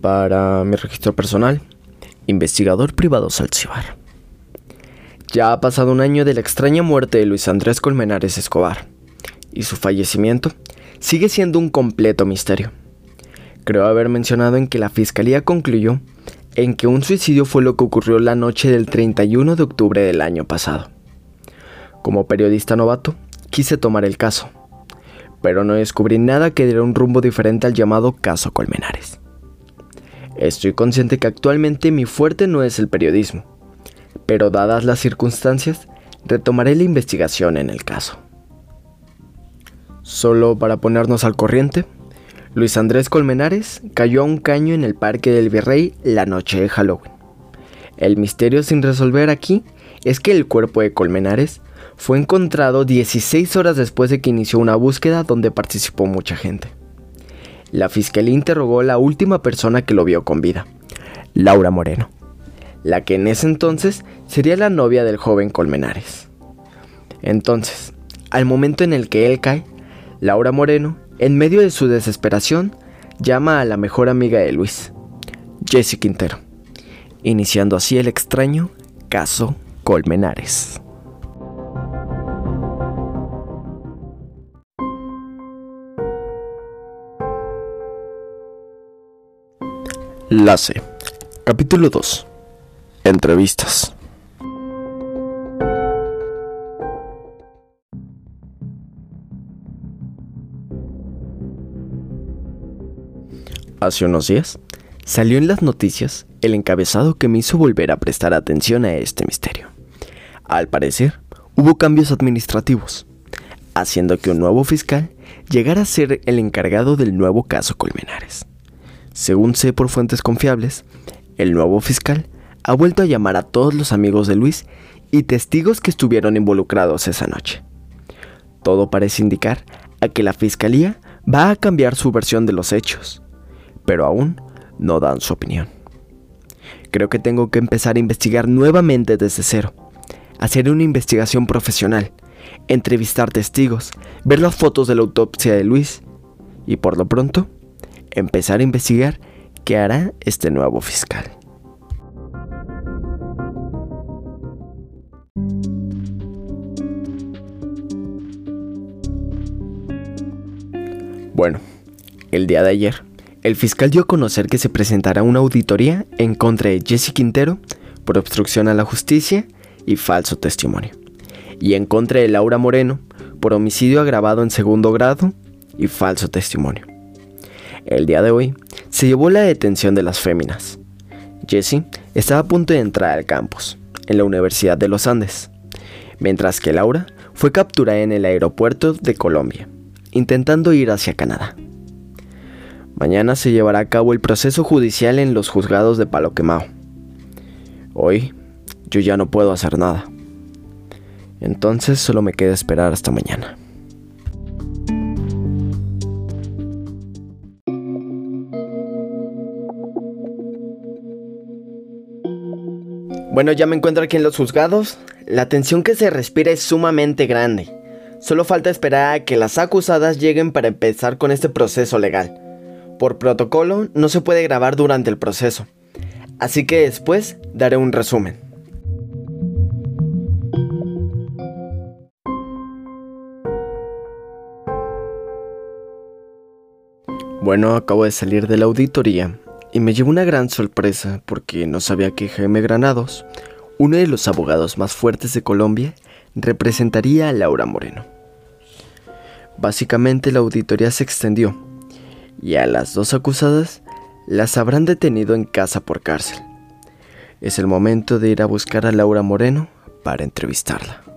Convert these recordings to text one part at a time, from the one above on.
Para mi registro personal, investigador privado Salcibar. Ya ha pasado un año de la extraña muerte de Luis Andrés Colmenares Escobar, y su fallecimiento sigue siendo un completo misterio. Creo haber mencionado en que la fiscalía concluyó en que un suicidio fue lo que ocurrió la noche del 31 de octubre del año pasado. Como periodista novato, quise tomar el caso, pero no descubrí nada que diera un rumbo diferente al llamado caso Colmenares. Estoy consciente que actualmente mi fuerte no es el periodismo, pero dadas las circunstancias, retomaré la investigación en el caso. Solo para ponernos al corriente, Luis Andrés Colmenares cayó a un caño en el Parque del Virrey la noche de Halloween. El misterio sin resolver aquí es que el cuerpo de Colmenares fue encontrado 16 horas después de que inició una búsqueda donde participó mucha gente. La fiscalía interrogó a la última persona que lo vio con vida, Laura Moreno, la que en ese entonces sería la novia del joven Colmenares. Entonces, al momento en el que él cae, Laura Moreno, en medio de su desesperación, llama a la mejor amiga de Luis, Jessie Quintero, iniciando así el extraño caso Colmenares. La C. Capítulo 2. Entrevistas. Hace unos días, salió en las noticias el encabezado que me hizo volver a prestar atención a este misterio. Al parecer, hubo cambios administrativos, haciendo que un nuevo fiscal llegara a ser el encargado del nuevo caso Colmenares. Según sé por fuentes confiables, el nuevo fiscal ha vuelto a llamar a todos los amigos de Luis y testigos que estuvieron involucrados esa noche. Todo parece indicar a que la fiscalía va a cambiar su versión de los hechos, pero aún no dan su opinión. Creo que tengo que empezar a investigar nuevamente desde cero, hacer una investigación profesional, entrevistar testigos, ver las fotos de la autopsia de Luis y por lo pronto empezar a investigar qué hará este nuevo fiscal. Bueno, el día de ayer, el fiscal dio a conocer que se presentará una auditoría en contra de Jesse Quintero por obstrucción a la justicia y falso testimonio, y en contra de Laura Moreno por homicidio agravado en segundo grado y falso testimonio. El día de hoy se llevó la detención de las féminas. Jessie estaba a punto de entrar al campus, en la Universidad de los Andes, mientras que Laura fue capturada en el aeropuerto de Colombia, intentando ir hacia Canadá. Mañana se llevará a cabo el proceso judicial en los juzgados de Palo Quemao. Hoy yo ya no puedo hacer nada. Entonces solo me queda esperar hasta mañana. Bueno, ya me encuentro aquí en los juzgados. La tensión que se respira es sumamente grande. Solo falta esperar a que las acusadas lleguen para empezar con este proceso legal. Por protocolo no se puede grabar durante el proceso. Así que después daré un resumen. Bueno, acabo de salir de la auditoría y me llevó una gran sorpresa porque no sabía que Jaime Granados, uno de los abogados más fuertes de Colombia, representaría a Laura Moreno. Básicamente la auditoría se extendió y a las dos acusadas las habrán detenido en casa por cárcel. Es el momento de ir a buscar a Laura Moreno para entrevistarla.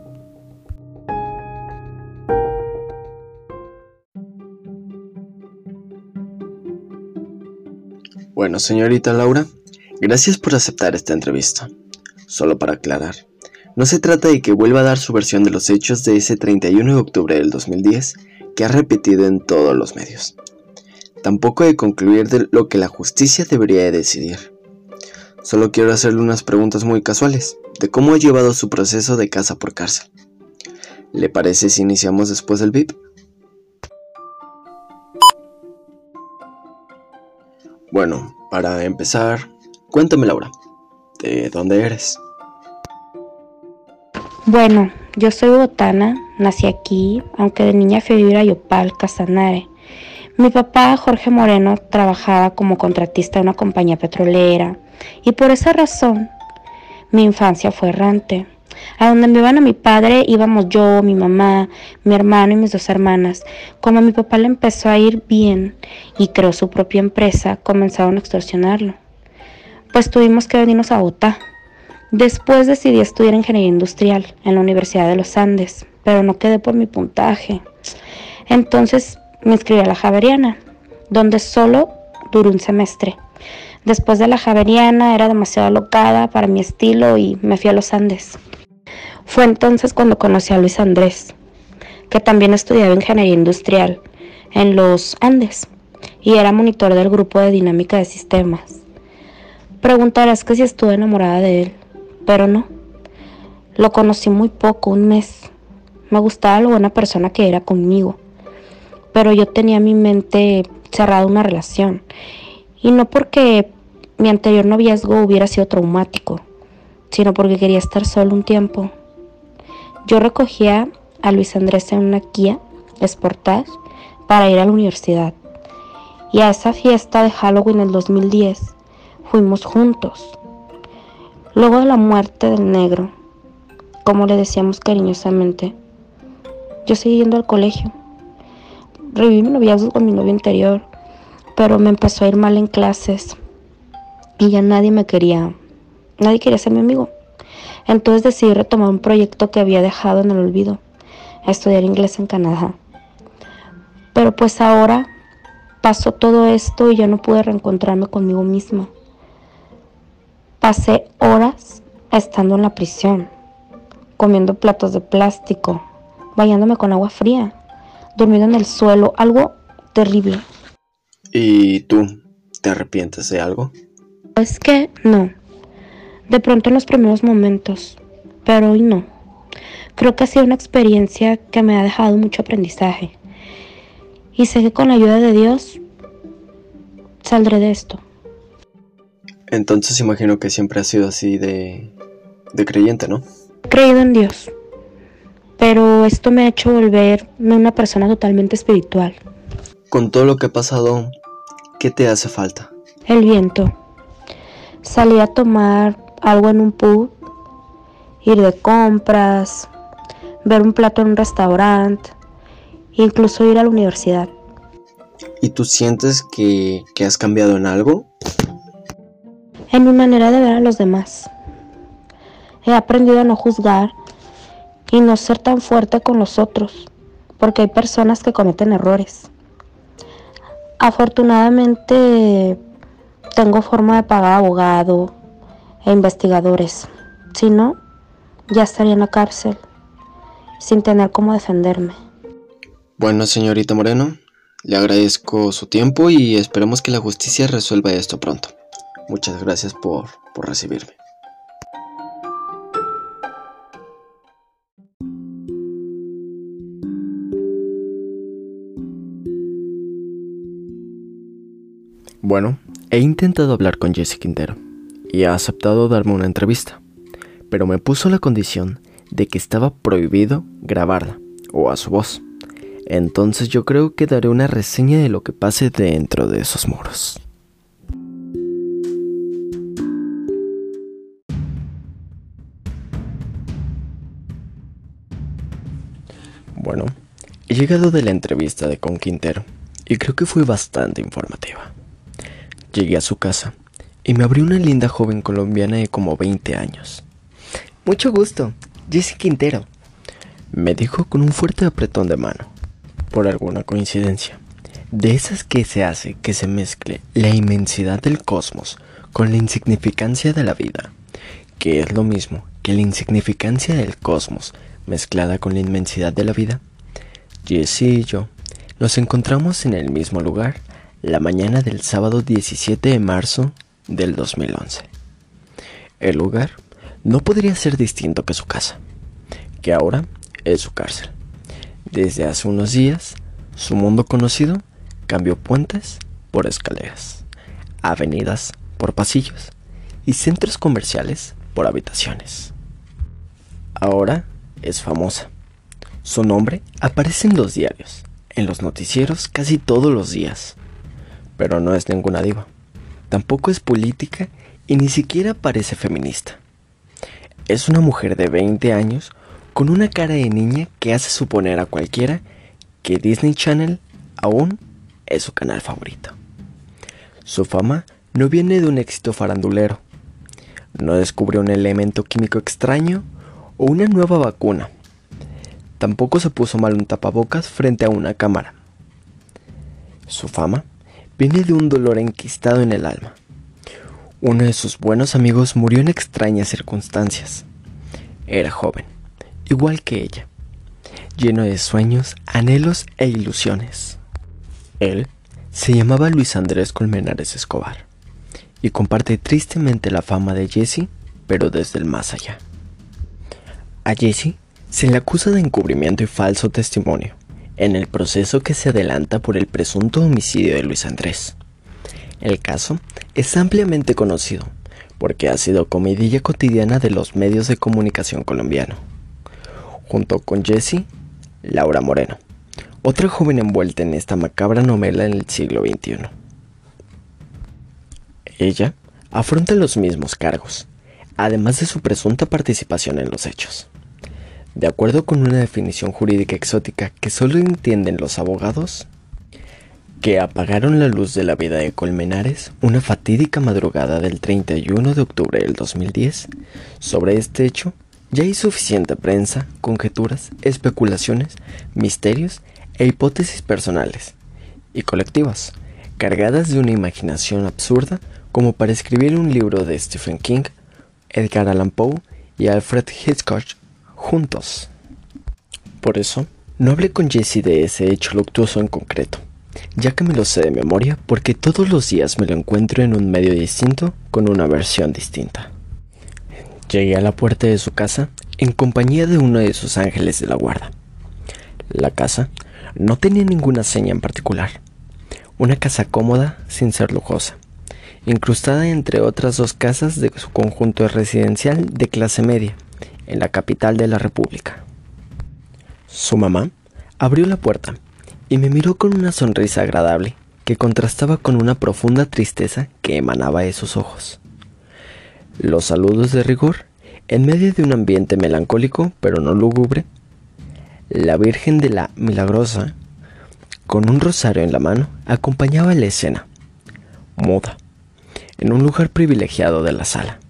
Bueno, señorita Laura, gracias por aceptar esta entrevista. Solo para aclarar, no se trata de que vuelva a dar su versión de los hechos de ese 31 de octubre del 2010 que ha repetido en todos los medios. Tampoco de concluir de lo que la justicia debería de decidir. Solo quiero hacerle unas preguntas muy casuales de cómo ha llevado su proceso de casa por cárcel. ¿Le parece si iniciamos después del VIP? Bueno, para empezar, cuéntame Laura, ¿de dónde eres? Bueno, yo soy botana, nací aquí, aunque de niña fui a vivir a Yopal, Casanare. Mi papá, Jorge Moreno, trabajaba como contratista en una compañía petrolera y por esa razón mi infancia fue errante. A donde me iban a mi padre íbamos yo, mi mamá, mi hermano y mis dos hermanas. Como mi papá le empezó a ir bien y creó su propia empresa, comenzaron a extorsionarlo. Pues tuvimos que venirnos a Bogotá. Después decidí estudiar ingeniería industrial en la Universidad de los Andes, pero no quedé por mi puntaje. Entonces me inscribí a la Javeriana, donde solo duró un semestre. Después de la Javeriana era demasiado alocada para mi estilo y me fui a los Andes. Fue entonces cuando conocí a Luis Andrés, que también estudiaba ingeniería industrial en los Andes y era monitor del grupo de dinámica de sistemas. Preguntarás que si estuve enamorada de él, pero no. Lo conocí muy poco, un mes. Me gustaba lo buena persona que era conmigo, pero yo tenía mi mente cerrada una relación y no porque mi anterior noviazgo hubiera sido traumático, sino porque quería estar solo un tiempo yo recogía a Luis Andrés en una Kia Sportage para ir a la universidad. Y a esa fiesta de Halloween del 2010 fuimos juntos. Luego de la muerte del negro, como le decíamos cariñosamente, yo seguí yendo al colegio. Reviví mi noviazgo con mi novio anterior, pero me empezó a ir mal en clases y ya nadie me quería, nadie quería ser mi amigo. Entonces decidí retomar un proyecto que había dejado en el olvido, estudiar inglés en Canadá. Pero pues ahora pasó todo esto y ya no pude reencontrarme conmigo misma. Pasé horas estando en la prisión, comiendo platos de plástico, bañándome con agua fría, durmiendo en el suelo, algo terrible. ¿Y tú? ¿Te arrepientes de algo? Es que no. De pronto en los primeros momentos, pero hoy no. Creo que ha sido una experiencia que me ha dejado mucho aprendizaje. Y sé que con la ayuda de Dios saldré de esto. Entonces imagino que siempre ha sido así de, de creyente, ¿no? He creído en Dios. Pero esto me ha hecho volverme una persona totalmente espiritual. Con todo lo que ha pasado, ¿qué te hace falta? El viento. Salí a tomar algo en un pub, ir de compras, ver un plato en un restaurante, incluso ir a la universidad. ¿Y tú sientes que, que has cambiado en algo? En mi manera de ver a los demás. He aprendido a no juzgar y no ser tan fuerte con los otros, porque hay personas que cometen errores. Afortunadamente tengo forma de pagar abogado, e investigadores. Si no, ya estaría en la cárcel, sin tener cómo defenderme. Bueno, señorita Moreno, le agradezco su tiempo y esperemos que la justicia resuelva esto pronto. Muchas gracias por, por recibirme. Bueno, he intentado hablar con Jesse Quintero y ha aceptado darme una entrevista, pero me puso la condición de que estaba prohibido grabarla o a su voz. Entonces yo creo que daré una reseña de lo que pase dentro de esos muros. Bueno, he llegado de la entrevista de Con Quintero y creo que fue bastante informativa. Llegué a su casa y me abrió una linda joven colombiana de como 20 años. Mucho gusto, Jessie Quintero, me dijo con un fuerte apretón de mano, por alguna coincidencia. De esas que se hace que se mezcle la inmensidad del cosmos con la insignificancia de la vida, que es lo mismo que la insignificancia del cosmos mezclada con la inmensidad de la vida. Jessie y yo nos encontramos en el mismo lugar la mañana del sábado 17 de marzo del 2011. El lugar no podría ser distinto que su casa, que ahora es su cárcel. Desde hace unos días, su mundo conocido cambió puentes por escaleras. avenidas por pasillos y centros comerciales por habitaciones. Ahora es famosa. Su nombre aparece en los diarios, en los noticieros casi todos los días. Pero no es ninguna diva. Tampoco es política y ni siquiera parece feminista. Es una mujer de 20 años con una cara de niña que hace suponer a cualquiera que Disney Channel aún es su canal favorito. Su fama no viene de un éxito farandulero. No descubrió un elemento químico extraño o una nueva vacuna. Tampoco se puso mal un tapabocas frente a una cámara. Su fama viene de un dolor enquistado en el alma. Uno de sus buenos amigos murió en extrañas circunstancias. Era joven, igual que ella, lleno de sueños, anhelos e ilusiones. Él se llamaba Luis Andrés Colmenares Escobar y comparte tristemente la fama de Jesse, pero desde el más allá. A Jesse se le acusa de encubrimiento y falso testimonio en el proceso que se adelanta por el presunto homicidio de Luis Andrés. El caso es ampliamente conocido porque ha sido comidilla cotidiana de los medios de comunicación colombiano. Junto con Jesse, Laura Moreno, otra joven envuelta en esta macabra novela en el siglo XXI. Ella afronta los mismos cargos, además de su presunta participación en los hechos. De acuerdo con una definición jurídica exótica que solo entienden los abogados, que apagaron la luz de la vida de Colmenares una fatídica madrugada del 31 de octubre del 2010. Sobre este hecho, ya hay suficiente prensa, conjeturas, especulaciones, misterios e hipótesis personales y colectivas, cargadas de una imaginación absurda como para escribir un libro de Stephen King, Edgar Allan Poe y Alfred Hitchcock juntos. Por eso, no hablé con Jesse de ese hecho luctuoso en concreto, ya que me lo sé de memoria porque todos los días me lo encuentro en un medio distinto con una versión distinta. Llegué a la puerta de su casa en compañía de uno de sus ángeles de la guarda. La casa no tenía ninguna seña en particular. Una casa cómoda sin ser lujosa, incrustada entre otras dos casas de su conjunto residencial de clase media, en la capital de la República. Su mamá abrió la puerta y me miró con una sonrisa agradable que contrastaba con una profunda tristeza que emanaba de sus ojos. Los saludos de rigor, en medio de un ambiente melancólico pero no lúgubre, la Virgen de la Milagrosa, con un rosario en la mano, acompañaba la escena, muda, en un lugar privilegiado de la sala.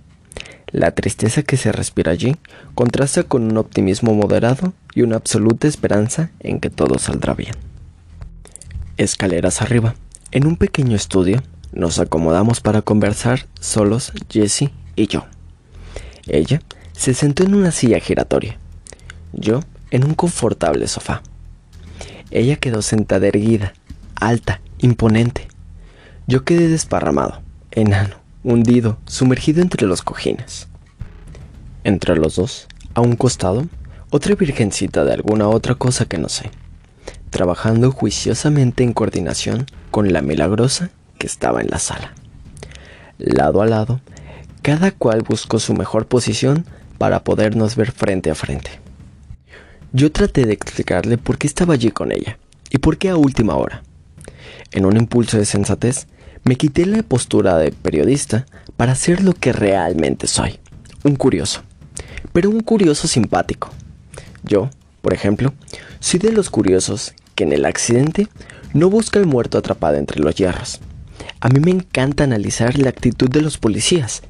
La tristeza que se respira allí contrasta con un optimismo moderado y una absoluta esperanza en que todo saldrá bien. Escaleras arriba, en un pequeño estudio, nos acomodamos para conversar solos Jesse y yo. Ella se sentó en una silla giratoria. Yo en un confortable sofá. Ella quedó sentada erguida, alta, imponente. Yo quedé desparramado, enano, hundido, sumergido entre los cojines. Entre los dos, a un costado, otra virgencita de alguna otra cosa que no sé, trabajando juiciosamente en coordinación con la milagrosa que estaba en la sala. Lado a lado, cada cual buscó su mejor posición para podernos ver frente a frente. Yo traté de explicarle por qué estaba allí con ella y por qué a última hora. En un impulso de sensatez, me quité la postura de periodista para ser lo que realmente soy, un curioso, pero un curioso simpático. Yo, por ejemplo, soy de los curiosos que en el accidente no busca el muerto atrapado entre los hierros. A mí me encanta analizar la actitud de los policías.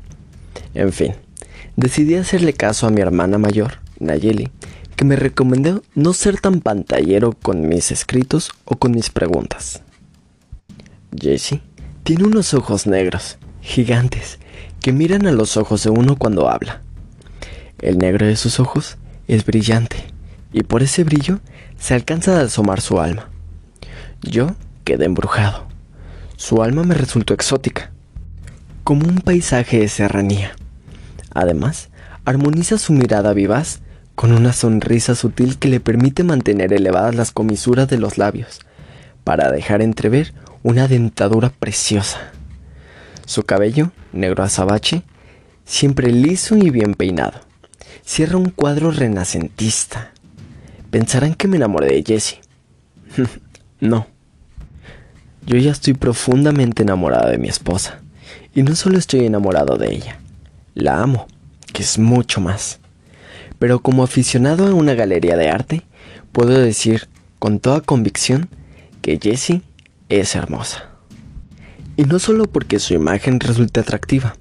En fin, decidí hacerle caso a mi hermana mayor, Nayeli, que me recomendó no ser tan pantallero con mis escritos o con mis preguntas. Jesse tiene unos ojos negros, gigantes, que miran a los ojos de uno cuando habla. El negro de sus ojos es brillante, y por ese brillo se alcanza a asomar su alma. Yo quedé embrujado. Su alma me resultó exótica, como un paisaje de serranía. Además, armoniza su mirada vivaz con una sonrisa sutil que le permite mantener elevadas las comisuras de los labios, para dejar entrever una dentadura preciosa. Su cabello, negro azabache, siempre liso y bien peinado. Cierra un cuadro renacentista. Pensarán que me enamoré de Jessie. no. Yo ya estoy profundamente enamorada de mi esposa. Y no solo estoy enamorado de ella, la amo, que es mucho más. Pero como aficionado a una galería de arte, puedo decir con toda convicción que Jessie es hermosa. Y no solo porque su imagen resulte atractiva,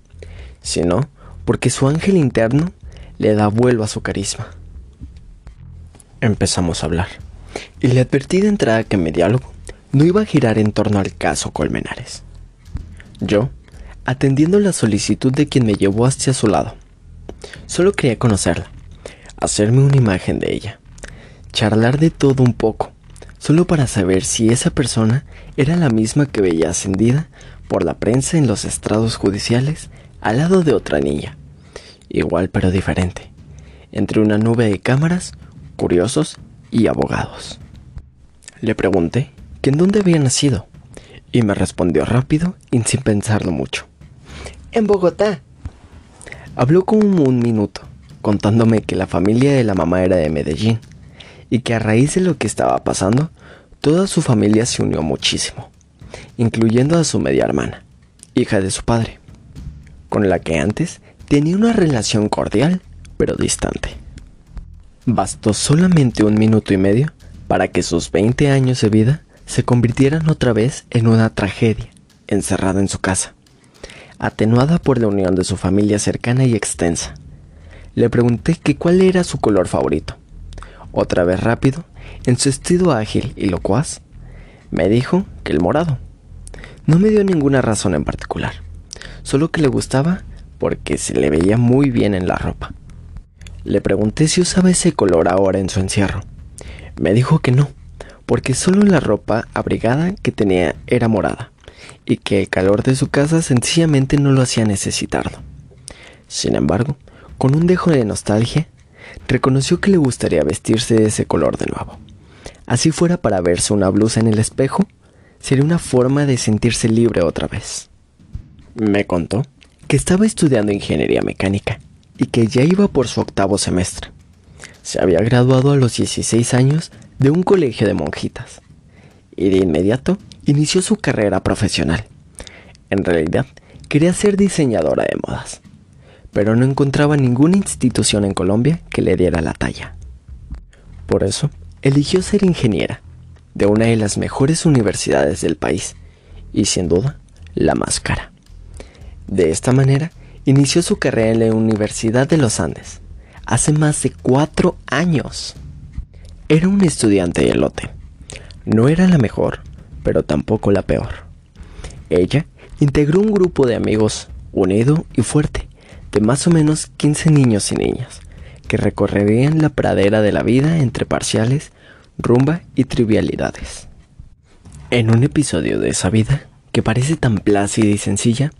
sino porque su ángel interno le da vuelo a su carisma. Empezamos a hablar, y le advertí de entrada que mi diálogo no iba a girar en torno al caso Colmenares. Yo, atendiendo la solicitud de quien me llevó hacia su lado, solo quería conocerla, hacerme una imagen de ella, charlar de todo un poco, solo para saber si esa persona era la misma que veía ascendida por la prensa en los estrados judiciales al lado de otra niña, igual pero diferente, entre una nube de cámaras, curiosos y abogados. Le pregunté que en dónde había nacido y me respondió rápido y sin pensarlo mucho. En Bogotá. Habló como un minuto, contándome que la familia de la mamá era de Medellín y que a raíz de lo que estaba pasando, toda su familia se unió muchísimo, incluyendo a su media hermana, hija de su padre, con la que antes tenía una relación cordial pero distante. Bastó solamente un minuto y medio para que sus 20 años de vida se convirtieran otra vez en una tragedia, encerrada en su casa, atenuada por la unión de su familia cercana y extensa. Le pregunté que cuál era su color favorito. Otra vez rápido, en su estilo ágil y locuaz, me dijo que el morado. No me dio ninguna razón en particular, solo que le gustaba porque se le veía muy bien en la ropa. Le pregunté si usaba ese color ahora en su encierro. Me dijo que no, porque solo la ropa abrigada que tenía era morada, y que el calor de su casa sencillamente no lo hacía necesitarlo. Sin embargo, con un dejo de nostalgia, reconoció que le gustaría vestirse de ese color de nuevo. Así fuera para verse una blusa en el espejo, sería una forma de sentirse libre otra vez. Me contó que estaba estudiando ingeniería mecánica y que ya iba por su octavo semestre. Se había graduado a los 16 años de un colegio de monjitas y de inmediato inició su carrera profesional. En realidad, quería ser diseñadora de modas, pero no encontraba ninguna institución en Colombia que le diera la talla. Por eso, eligió ser ingeniera de una de las mejores universidades del país y sin duda la más cara. De esta manera, inició su carrera en la Universidad de los Andes, hace más de cuatro años. Era un estudiante de lote. No era la mejor, pero tampoco la peor. Ella integró un grupo de amigos unido y fuerte, de más o menos 15 niños y niñas, que recorrerían la pradera de la vida entre parciales, rumba y trivialidades. En un episodio de esa vida, que parece tan plácida y sencilla,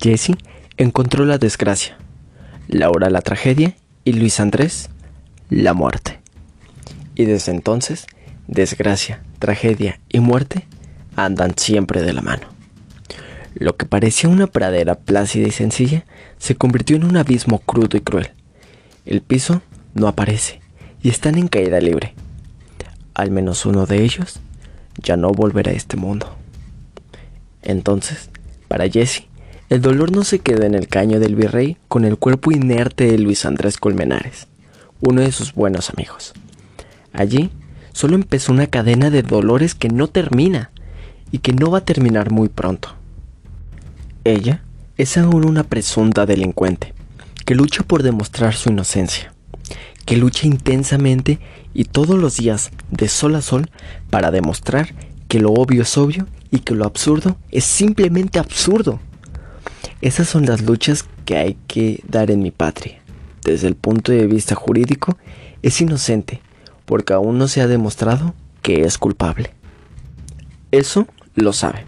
Jessie encontró la desgracia, Laura la tragedia y Luis Andrés la muerte. Y desde entonces, desgracia, tragedia y muerte andan siempre de la mano. Lo que parecía una pradera plácida y sencilla se convirtió en un abismo crudo y cruel. El piso no aparece y están en caída libre. Al menos uno de ellos ya no volverá a este mundo. Entonces, para Jesse, el dolor no se quedó en el caño del virrey con el cuerpo inerte de Luis Andrés Colmenares, uno de sus buenos amigos. Allí solo empezó una cadena de dolores que no termina y que no va a terminar muy pronto. Ella es aún una presunta delincuente que lucha por demostrar su inocencia, que lucha intensamente y todos los días de sol a sol para demostrar que lo obvio es obvio y que lo absurdo es simplemente absurdo. Esas son las luchas que hay que dar en mi patria. Desde el punto de vista jurídico, es inocente, porque aún no se ha demostrado que es culpable. Eso lo sabe,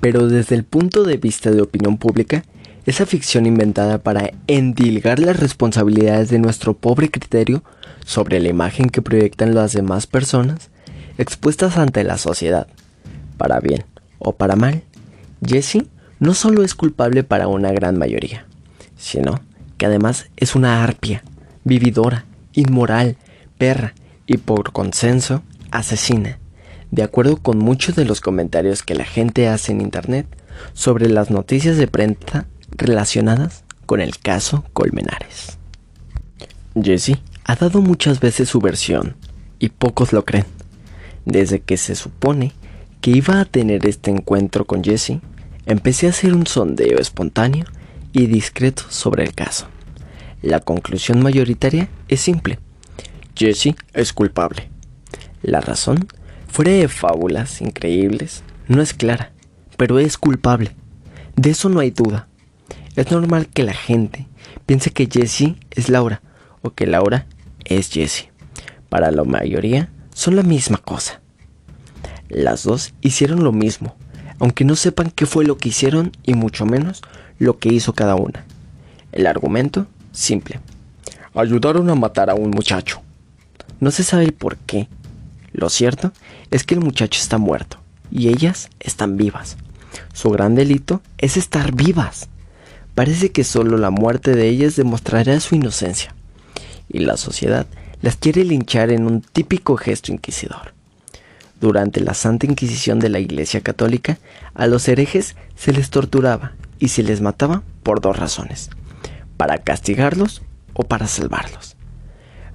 pero desde el punto de vista de opinión pública, esa ficción inventada para endilgar las responsabilidades de nuestro pobre criterio sobre la imagen que proyectan las demás personas, expuestas ante la sociedad, para bien o para mal, Jesse no solo es culpable para una gran mayoría, sino que además es una arpia, vividora, inmoral, perra y por consenso, asesina, de acuerdo con muchos de los comentarios que la gente hace en Internet sobre las noticias de prensa relacionadas con el caso Colmenares. Jesse ha dado muchas veces su versión y pocos lo creen. Desde que se supone que iba a tener este encuentro con Jesse, empecé a hacer un sondeo espontáneo y discreto sobre el caso. La conclusión mayoritaria es simple. Jesse es culpable. La razón, fuera de fábulas increíbles, no es clara, pero es culpable. De eso no hay duda. Es normal que la gente piense que Jesse es Laura o que Laura es Jesse. Para la mayoría son la misma cosa. Las dos hicieron lo mismo, aunque no sepan qué fue lo que hicieron y mucho menos lo que hizo cada una. El argumento, simple. Ayudaron a matar a un muchacho. No se sabe por qué. Lo cierto es que el muchacho está muerto y ellas están vivas. Su gran delito es estar vivas. Parece que solo la muerte de ellas demostrará su inocencia. Y la sociedad las quiere linchar en un típico gesto inquisidor. Durante la Santa Inquisición de la Iglesia Católica, a los herejes se les torturaba y se les mataba por dos razones, para castigarlos o para salvarlos.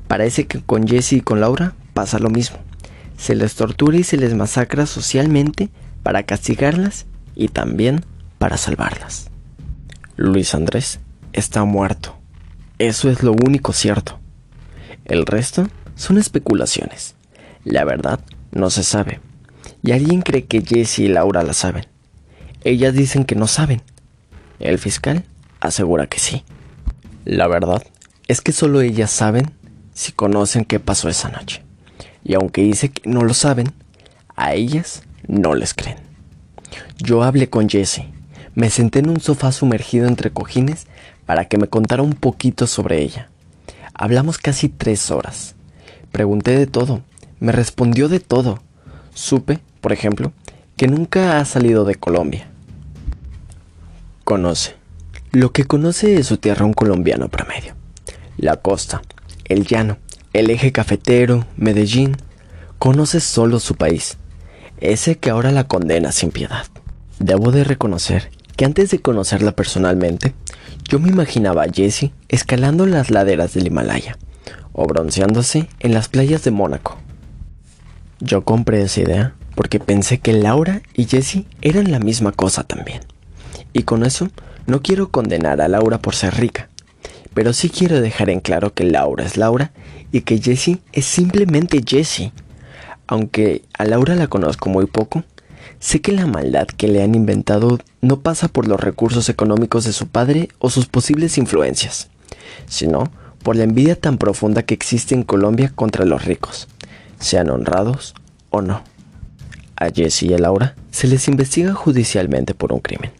Parece que con Jesse y con Laura pasa lo mismo. Se les tortura y se les masacra socialmente para castigarlas y también para salvarlas. Luis Andrés está muerto. Eso es lo único cierto. El resto son especulaciones. La verdad no se sabe. Y alguien cree que Jesse y Laura la saben. Ellas dicen que no saben. El fiscal asegura que sí. La verdad es que solo ellas saben si conocen qué pasó esa noche. Y aunque dice que no lo saben, a ellas no les creen. Yo hablé con Jesse. Me senté en un sofá sumergido entre cojines para que me contara un poquito sobre ella. Hablamos casi tres horas. Pregunté de todo, me respondió de todo. Supe, por ejemplo, que nunca ha salido de Colombia. Conoce. Lo que conoce es su tierra un colombiano promedio. La costa, el llano, el eje cafetero, Medellín. Conoce solo su país, ese que ahora la condena sin piedad. Debo de reconocer que antes de conocerla personalmente, yo me imaginaba a Jessie escalando las laderas del Himalaya o bronceándose en las playas de Mónaco. Yo compré esa idea porque pensé que Laura y Jessie eran la misma cosa también. Y con eso no quiero condenar a Laura por ser rica, pero sí quiero dejar en claro que Laura es Laura y que Jessie es simplemente Jessie. Aunque a Laura la conozco muy poco, sé que la maldad que le han inventado no pasa por los recursos económicos de su padre o sus posibles influencias, sino por la envidia tan profunda que existe en Colombia contra los ricos sean honrados o no. A Jesse y a Laura se les investiga judicialmente por un crimen,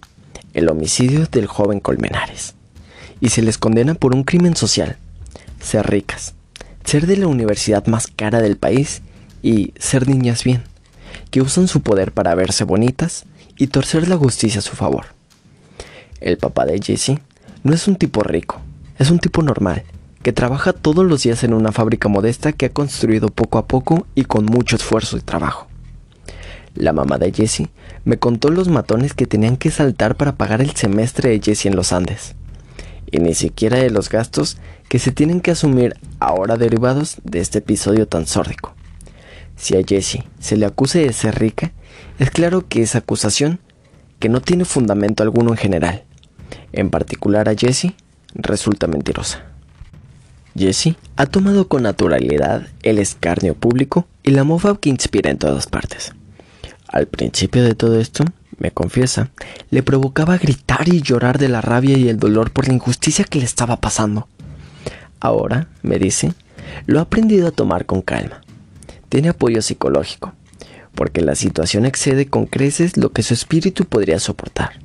el homicidio del joven Colmenares, y se les condena por un crimen social, ser ricas, ser de la universidad más cara del país y ser niñas bien, que usan su poder para verse bonitas y torcer la justicia a su favor. El papá de Jesse no es un tipo rico, es un tipo normal que trabaja todos los días en una fábrica modesta que ha construido poco a poco y con mucho esfuerzo y trabajo. La mamá de Jessie me contó los matones que tenían que saltar para pagar el semestre de Jessie en los Andes, y ni siquiera de los gastos que se tienen que asumir ahora derivados de este episodio tan sórdico. Si a Jessie se le acuse de ser rica, es claro que esa acusación, que no tiene fundamento alguno en general, en particular a Jessie, resulta mentirosa. Jesse ha tomado con naturalidad el escarnio público y la mofa que inspira en todas partes. Al principio de todo esto, me confiesa, le provocaba gritar y llorar de la rabia y el dolor por la injusticia que le estaba pasando. Ahora, me dice, lo ha aprendido a tomar con calma. Tiene apoyo psicológico, porque la situación excede con creces lo que su espíritu podría soportar.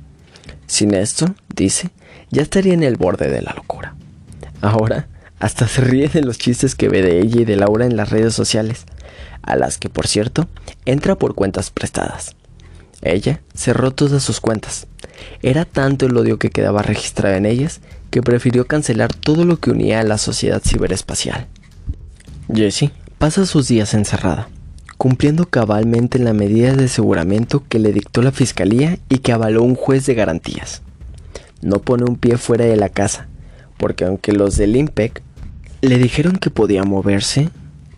Sin esto, dice, ya estaría en el borde de la locura. Ahora, hasta se ríe de los chistes que ve de ella y de Laura en las redes sociales, a las que por cierto entra por cuentas prestadas. Ella cerró todas sus cuentas. Era tanto el odio que quedaba registrado en ellas que prefirió cancelar todo lo que unía a la sociedad ciberespacial. Jessie pasa sus días encerrada, cumpliendo cabalmente la medida de aseguramiento que le dictó la fiscalía y que avaló un juez de garantías. No pone un pie fuera de la casa, porque aunque los del IMPEC le dijeron que podía moverse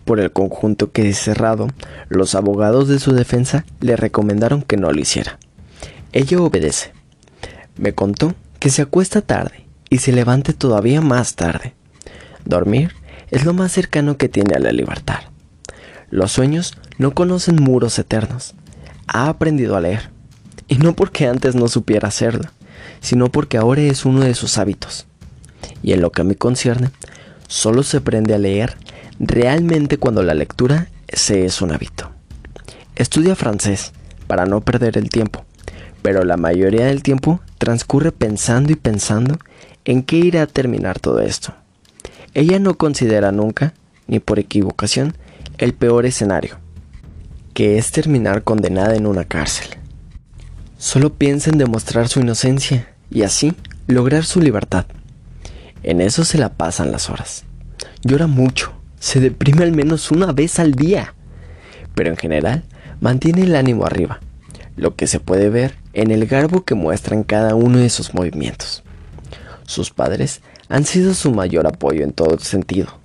por el conjunto que es cerrado, los abogados de su defensa le recomendaron que no lo hiciera. Ella obedece. Me contó que se acuesta tarde y se levante todavía más tarde. Dormir es lo más cercano que tiene a la libertad. Los sueños no conocen muros eternos. Ha aprendido a leer. Y no porque antes no supiera hacerlo, sino porque ahora es uno de sus hábitos. Y en lo que a mí concierne, solo se aprende a leer realmente cuando la lectura se es un hábito. Estudia francés para no perder el tiempo, pero la mayoría del tiempo transcurre pensando y pensando en qué irá a terminar todo esto. Ella no considera nunca, ni por equivocación, el peor escenario, que es terminar condenada en una cárcel. Solo piensa en demostrar su inocencia y así lograr su libertad. En eso se la pasan las horas. Llora mucho, se deprime al menos una vez al día, pero en general mantiene el ánimo arriba, lo que se puede ver en el garbo que muestra en cada uno de sus movimientos. Sus padres han sido su mayor apoyo en todo sentido.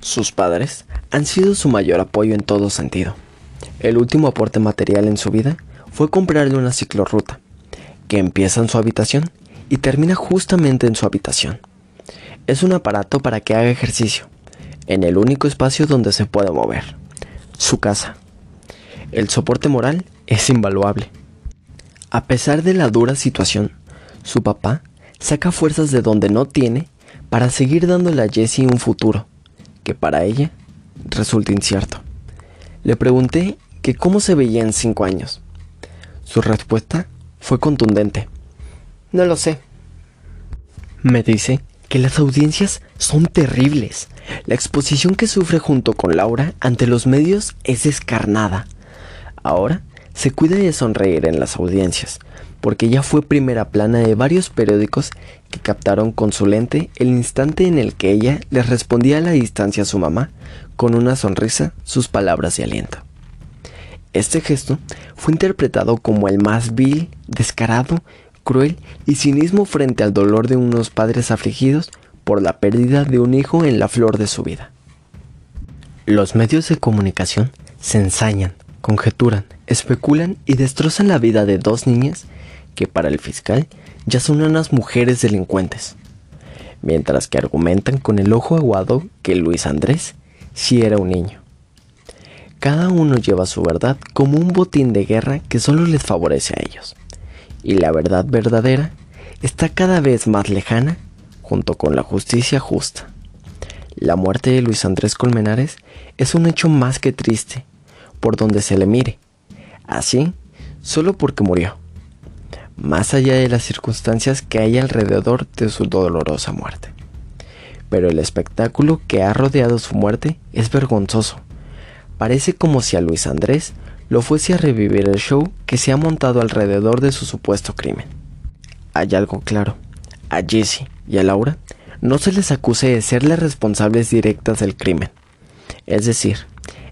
Sus padres han sido su mayor apoyo en todo sentido. El último aporte material en su vida fue comprarle una ciclorruta, que empieza en su habitación y termina justamente en su habitación. Es un aparato para que haga ejercicio, en el único espacio donde se puede mover, su casa. El soporte moral es invaluable. A pesar de la dura situación, su papá saca fuerzas de donde no tiene para seguir dándole a Jessie un futuro, que para ella resulta incierto. Le pregunté que cómo se veía en cinco años. Su respuesta fue contundente. No lo sé. Me dice que las audiencias son terribles. La exposición que sufre junto con Laura ante los medios es descarnada. Ahora se cuida de sonreír en las audiencias, porque ya fue primera plana de varios periódicos que captaron con su lente el instante en el que ella le respondía a la distancia a su mamá con una sonrisa sus palabras de aliento. Este gesto fue interpretado como el más vil, descarado, cruel y cinismo frente al dolor de unos padres afligidos por la pérdida de un hijo en la flor de su vida. Los medios de comunicación se ensañan, conjeturan, especulan y destrozan la vida de dos niñas que para el fiscal ya son unas mujeres delincuentes, mientras que argumentan con el ojo aguado que Luis Andrés sí era un niño. Cada uno lleva su verdad como un botín de guerra que solo les favorece a ellos, y la verdad verdadera está cada vez más lejana junto con la justicia justa. La muerte de Luis Andrés Colmenares es un hecho más que triste, por donde se le mire, así solo porque murió más allá de las circunstancias que hay alrededor de su dolorosa muerte. Pero el espectáculo que ha rodeado su muerte es vergonzoso. Parece como si a Luis Andrés lo fuese a revivir el show que se ha montado alrededor de su supuesto crimen. Hay algo claro. A Jesse y a Laura no se les acuse de ser las responsables directas del crimen. Es decir,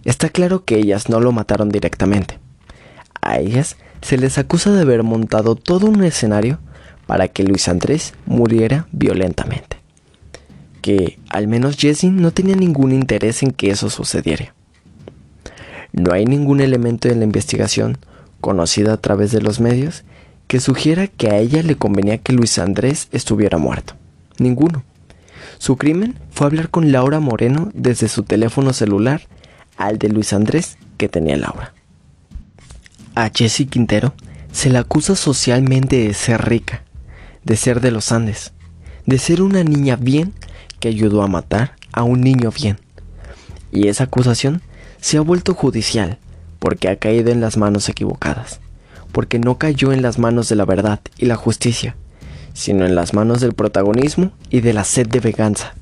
está claro que ellas no lo mataron directamente. A ellas se les acusa de haber montado todo un escenario para que Luis Andrés muriera violentamente. Que al menos Jesse no tenía ningún interés en que eso sucediera. No hay ningún elemento en la investigación, conocida a través de los medios, que sugiera que a ella le convenía que Luis Andrés estuviera muerto. Ninguno. Su crimen fue hablar con Laura Moreno desde su teléfono celular al de Luis Andrés que tenía Laura. A Jessie Quintero se la acusa socialmente de ser rica, de ser de los Andes, de ser una niña bien que ayudó a matar a un niño bien. Y esa acusación se ha vuelto judicial porque ha caído en las manos equivocadas, porque no cayó en las manos de la verdad y la justicia, sino en las manos del protagonismo y de la sed de venganza.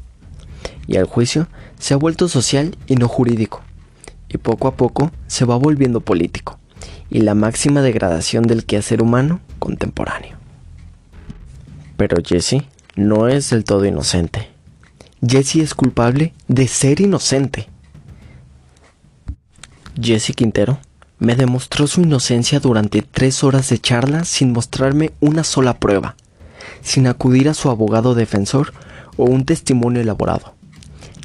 Y el juicio se ha vuelto social y no jurídico, y poco a poco se va volviendo político y la máxima degradación del quehacer humano contemporáneo. Pero Jesse no es del todo inocente. Jesse es culpable de ser inocente. Jesse Quintero me demostró su inocencia durante tres horas de charla sin mostrarme una sola prueba, sin acudir a su abogado defensor o un testimonio elaborado.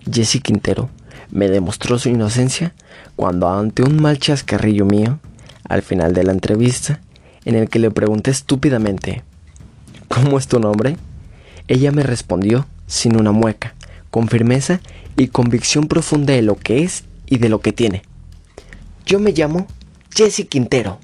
Jesse Quintero me demostró su inocencia cuando ante un mal chascarrillo mío, al final de la entrevista, en el que le pregunté estúpidamente, ¿cómo es tu nombre? Ella me respondió sin una mueca, con firmeza y convicción profunda de lo que es y de lo que tiene. Yo me llamo Jesse Quintero.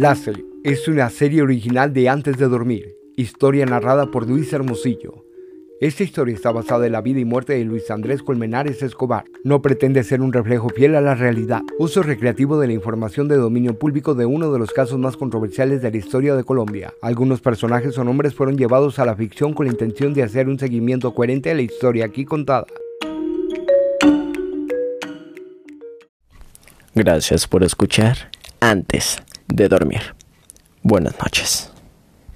Lassie es una serie original de Antes de Dormir, historia narrada por Luis Hermosillo. Esta historia está basada en la vida y muerte de Luis Andrés Colmenares Escobar. No pretende ser un reflejo fiel a la realidad. Uso recreativo de la información de dominio público de uno de los casos más controversiales de la historia de Colombia. Algunos personajes o nombres fueron llevados a la ficción con la intención de hacer un seguimiento coherente a la historia aquí contada. Gracias por escuchar antes de dormir. Buenas noches.